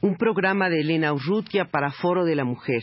un programa de Elena Urrutia para Foro de la Mujer.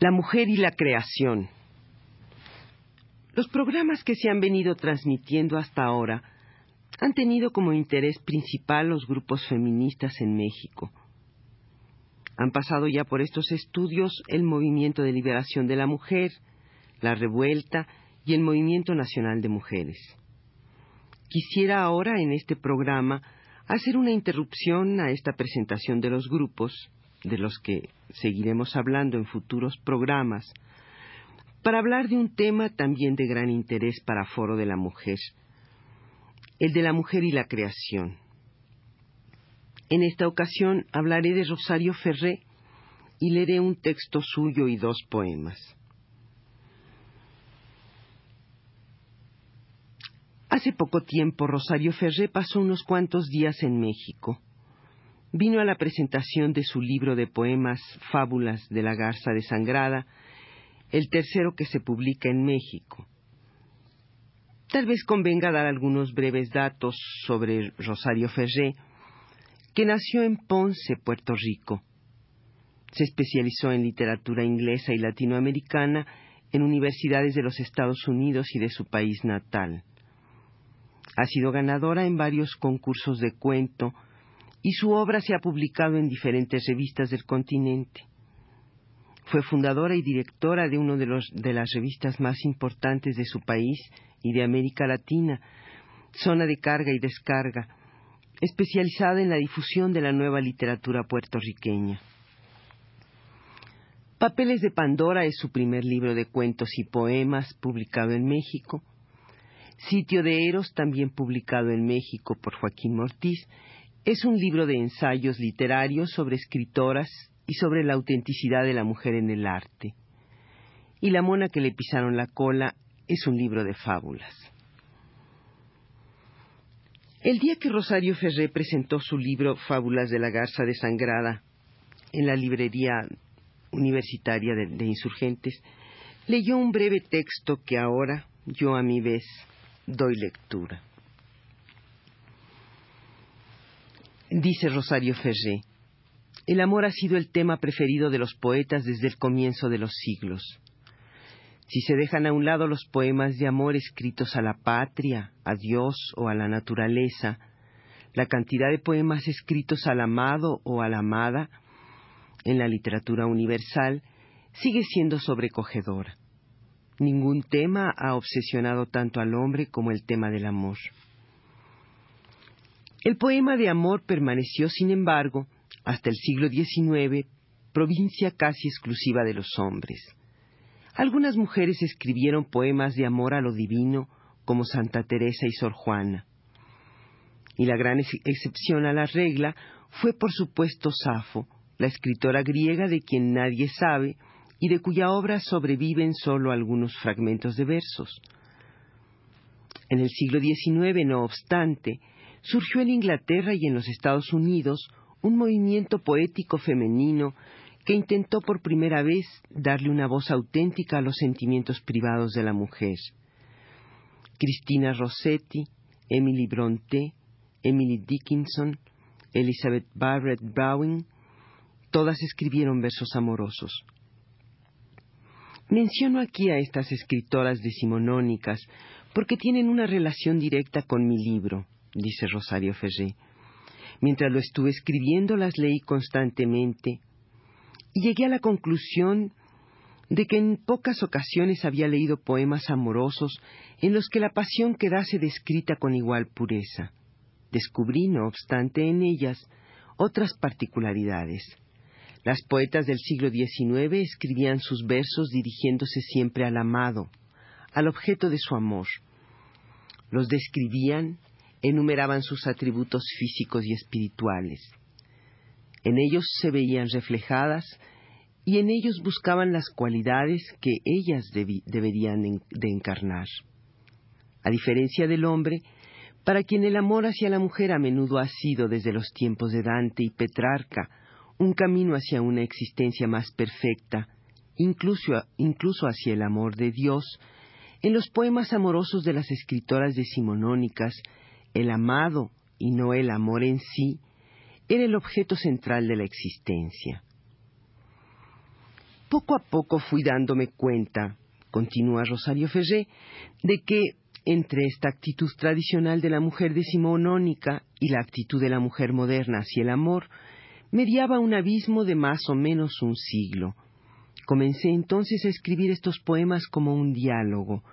La mujer y la creación. Los programas que se han venido transmitiendo hasta ahora han tenido como interés principal los grupos feministas en México. Han pasado ya por estos estudios el Movimiento de Liberación de la Mujer, la Revuelta y el Movimiento Nacional de Mujeres. Quisiera ahora en este programa hacer una interrupción a esta presentación de los grupos de los que seguiremos hablando en futuros programas, para hablar de un tema también de gran interés para Foro de la Mujer, el de la mujer y la creación. En esta ocasión hablaré de Rosario Ferré y leeré un texto suyo y dos poemas. Hace poco tiempo Rosario Ferré pasó unos cuantos días en México vino a la presentación de su libro de poemas Fábulas de la Garza Desangrada, el tercero que se publica en México. Tal vez convenga dar algunos breves datos sobre Rosario Ferré, que nació en Ponce, Puerto Rico. Se especializó en literatura inglesa y latinoamericana en universidades de los Estados Unidos y de su país natal. Ha sido ganadora en varios concursos de cuento, y su obra se ha publicado en diferentes revistas del continente. Fue fundadora y directora de una de, las revistas más importantes de su país y de América Latina, Zona de Carga y Descarga, especializada en la difusión de la nueva literatura puertorriqueña. Papeles de Pandora es su primer libro de cuentos y poemas publicado en México. Sitio de Eros, también publicado en México por Joaquín Mortiz, es un libro de ensayos literarios sobre escritoras y sobre la autenticidad de la mujer en el arte. Y La mona que le pisaron la cola es un libro de fábulas. El día que Rosario Ferré presentó su libro Fábulas de la Garza Desangrada en la librería universitaria de, Insurgentes, leyó un breve texto que ahora yo a mi vez doy lectura. Dice Rosario Ferré, el amor ha sido el tema preferido de los poetas desde el comienzo de los siglos. Si se dejan a un lado los poemas de amor escritos a la patria, a Dios o a la naturaleza, la cantidad de poemas escritos al amado o a la amada en la literatura universal sigue siendo sobrecogedora. Ningún tema ha obsesionado tanto al hombre como el tema del amor. El poema de amor permaneció, sin embargo, hasta el siglo XIX, provincia casi exclusiva de los hombres. Algunas mujeres escribieron poemas de amor a lo divino, como Santa Teresa y Sor Juana. Y la gran excepción a la regla fue, por supuesto, Safo, la escritora griega de quien nadie sabe y de cuya obra sobreviven solo algunos fragmentos de versos. En el siglo XIX, no obstante, surgió en Inglaterra y en los Estados Unidos un movimiento poético femenino que intentó por primera vez darle una voz auténtica a los sentimientos privados de la mujer. Cristina Rossetti, Emily Bronte, Emily Dickinson, Elizabeth Barrett Browning, todas escribieron versos amorosos. Menciono aquí a estas escritoras decimonónicas porque tienen una relación directa con mi libro, dice Rosario Ferré. Mientras lo estuve escribiendo las leí constantemente y llegué a la conclusión de que en pocas ocasiones había leído poemas amorosos en los que la pasión quedase descrita con igual pureza. Descubrí, no obstante, en ellas otras particularidades. Las poetas del siglo XIX escribían sus versos dirigiéndose siempre al amado, al objeto de su amor. Los describían, enumeraban sus atributos físicos y espirituales. En ellos se veían reflejadas y en ellos buscaban las cualidades que ellas deberían de encarnar. A diferencia del hombre, para quien el amor hacia la mujer a menudo ha sido desde los tiempos de Dante y Petrarca un camino hacia una existencia más perfecta, incluso, incluso hacia el amor de Dios, en los poemas amorosos de las escritoras decimonónicas, el amado y no el amor en sí, era el objeto central de la existencia. Poco a poco fui dándome cuenta, continúa Rosario Ferré, de que entre esta actitud tradicional de la mujer decimonónica y la actitud de la mujer moderna hacia el amor, mediaba un abismo de más o menos un siglo. Comencé entonces a escribir estos poemas como un diálogo,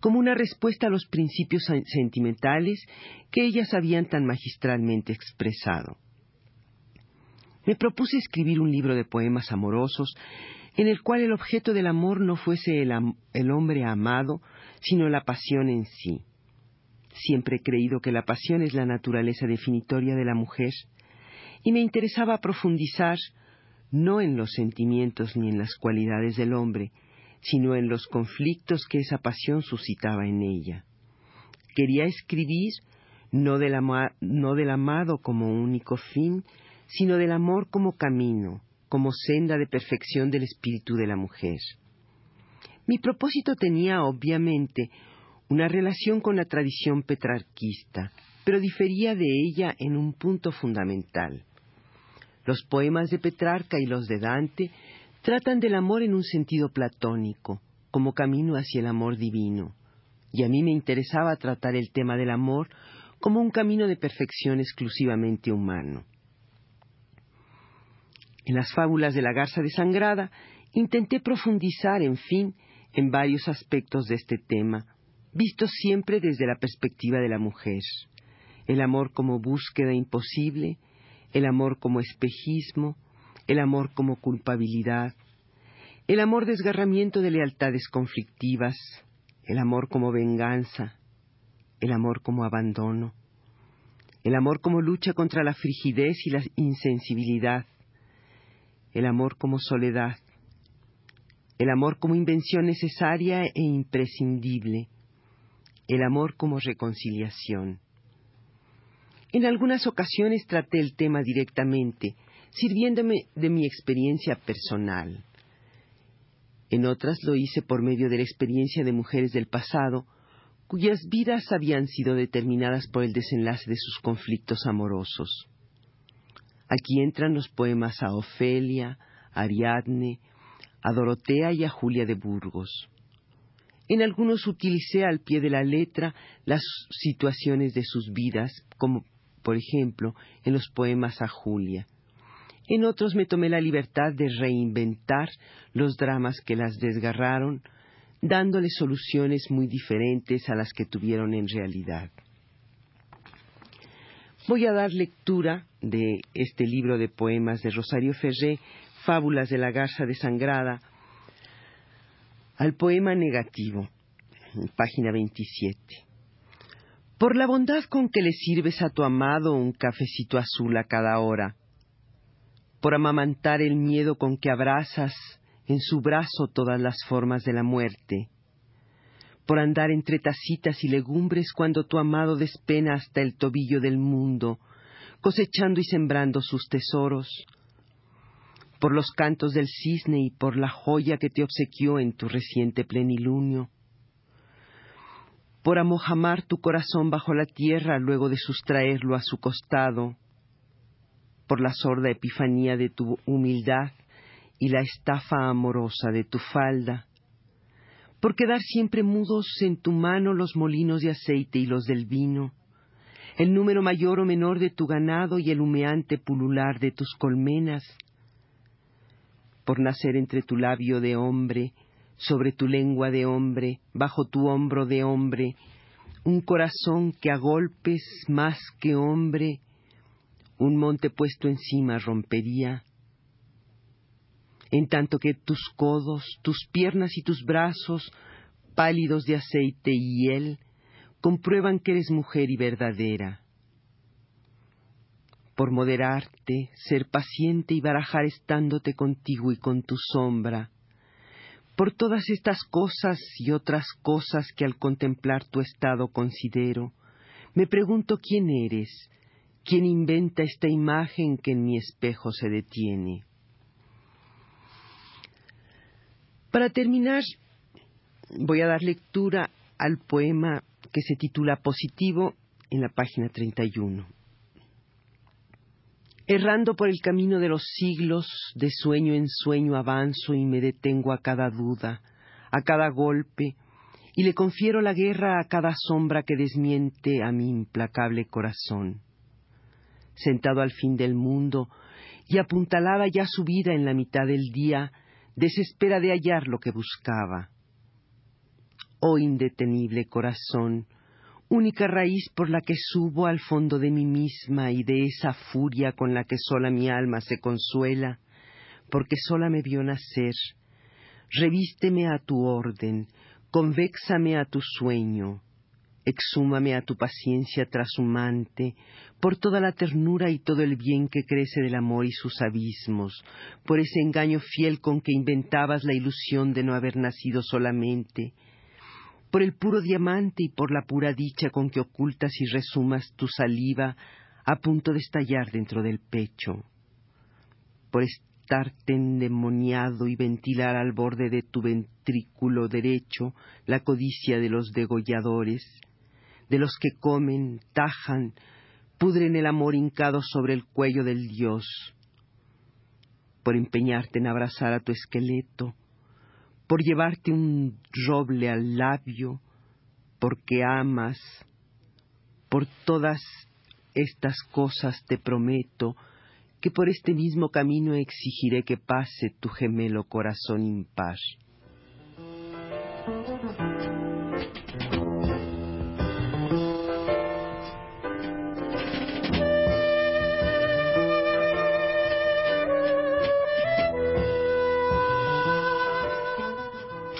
como una respuesta a los principios sentimentales que ellas habían tan magistralmente expresado. Me propuse escribir un libro de poemas amorosos en el cual el objeto del amor no fuese el, el hombre amado, sino la pasión en sí. Siempre he creído que la pasión es la naturaleza definitoria de la mujer, y me interesaba profundizar no en los sentimientos ni en las cualidades del hombre, sino en los conflictos que esa pasión suscitaba en ella. Quería escribir no del, amado como único fin, sino del amor como camino, como senda de perfección del espíritu de la mujer. Mi propósito tenía, obviamente, una relación con la tradición petrarquista, pero difería de ella en un punto fundamental. Los poemas de Petrarca y los de Dante tratan del amor en un sentido platónico, como camino hacia el amor divino, y a mí me interesaba tratar el tema del amor como un camino de perfección exclusivamente humano. En las fábulas de la garza desangrada intenté profundizar, en fin, en varios aspectos de este tema, vistos siempre desde la perspectiva de la mujer. El amor como búsqueda imposible, el amor como espejismo, el amor como culpabilidad, el amor desgarramiento de lealtades conflictivas, el amor como venganza, el amor como abandono, el amor como lucha contra la frigidez y la insensibilidad, el amor como soledad, el amor como invención necesaria e imprescindible, el amor como reconciliación. En algunas ocasiones traté el tema directamente, sirviéndome de mi experiencia personal. En otras lo hice por medio de la experiencia de mujeres del pasado, cuyas vidas habían sido determinadas por el desenlace de sus conflictos amorosos. Aquí entran los poemas a Ofelia, a Ariadne, a Dorotea y a Julia de Burgos. En algunos utilicé al pie de la letra las situaciones de sus vidas, como por ejemplo en los poemas a Julia. En otros me tomé la libertad de reinventar los dramas que las desgarraron, dándoles soluciones muy diferentes a las que tuvieron en realidad. Voy a dar lectura de este libro de poemas de Rosario Ferré, Fábulas de la Garza desangrada, al poema negativo, página 27. Por la bondad con que le sirves a tu amado un cafecito azul a cada hora, por amamantar el miedo con que abrazas en su brazo todas las formas de la muerte, por andar entre tacitas y legumbres cuando tu amado despena hasta el tobillo del mundo, cosechando y sembrando sus tesoros, por los cantos del cisne y por la joya que te obsequió en tu reciente plenilunio, por amojamar tu corazón bajo la tierra luego de sustraerlo a su costado, por la sorda epifanía de tu humildad y la estafa amorosa de tu falda, por quedar siempre mudos en tu mano los molinos de aceite y los del vino, el número mayor o menor de tu ganado y el humeante pulular de tus colmenas, por nacer entre tu labio de hombre, sobre tu lengua de hombre, bajo tu hombro de hombre, un corazón que a golpes más que hombre, un monte puesto encima rompería, en tanto que tus codos, tus piernas y tus brazos, pálidos de aceite y hiel, comprueban que eres mujer y verdadera. Por moderarte, ser paciente y barajar estándote contigo y con tu sombra, por todas estas cosas y otras cosas que al contemplar tu estado considero, me pregunto quién eres, quién inventa esta imagen que en mi espejo se detiene. Para terminar, voy a dar lectura al poema que se titula Positivo en la página 31. Errando por el camino de los siglos, de sueño en sueño avanzo y me detengo a cada duda, a cada golpe, y le confiero la guerra a cada sombra que desmiente a mi implacable corazón. Sentado al fin del mundo y apuntalada ya su vida en la mitad del día, desespera de hallar lo que buscaba. Oh indetenible corazón, única raíz por la que subo al fondo de mí misma y de esa furia con la que sola mi alma se consuela, porque sola me vio nacer, revísteme a tu orden, convéxame a tu sueño, exhúmame a tu paciencia trashumante, por toda la ternura y todo el bien que crece del amor y sus abismos, por ese engaño fiel con que inventabas la ilusión de no haber nacido solamente, por el puro diamante y por la pura dicha con que ocultas y resumas tu saliva a punto de estallar dentro del pecho, por estarte endemoniado y ventilar al borde de tu ventrículo derecho la codicia de los degolladores, de los que comen, tajan, pudren el amor hincado sobre el cuello del Dios, por empeñarte en abrazar a tu esqueleto, por llevarte un roble al labio, porque amas, por todas estas cosas te prometo que por este mismo camino exigiré que pase tu gemelo corazón impar.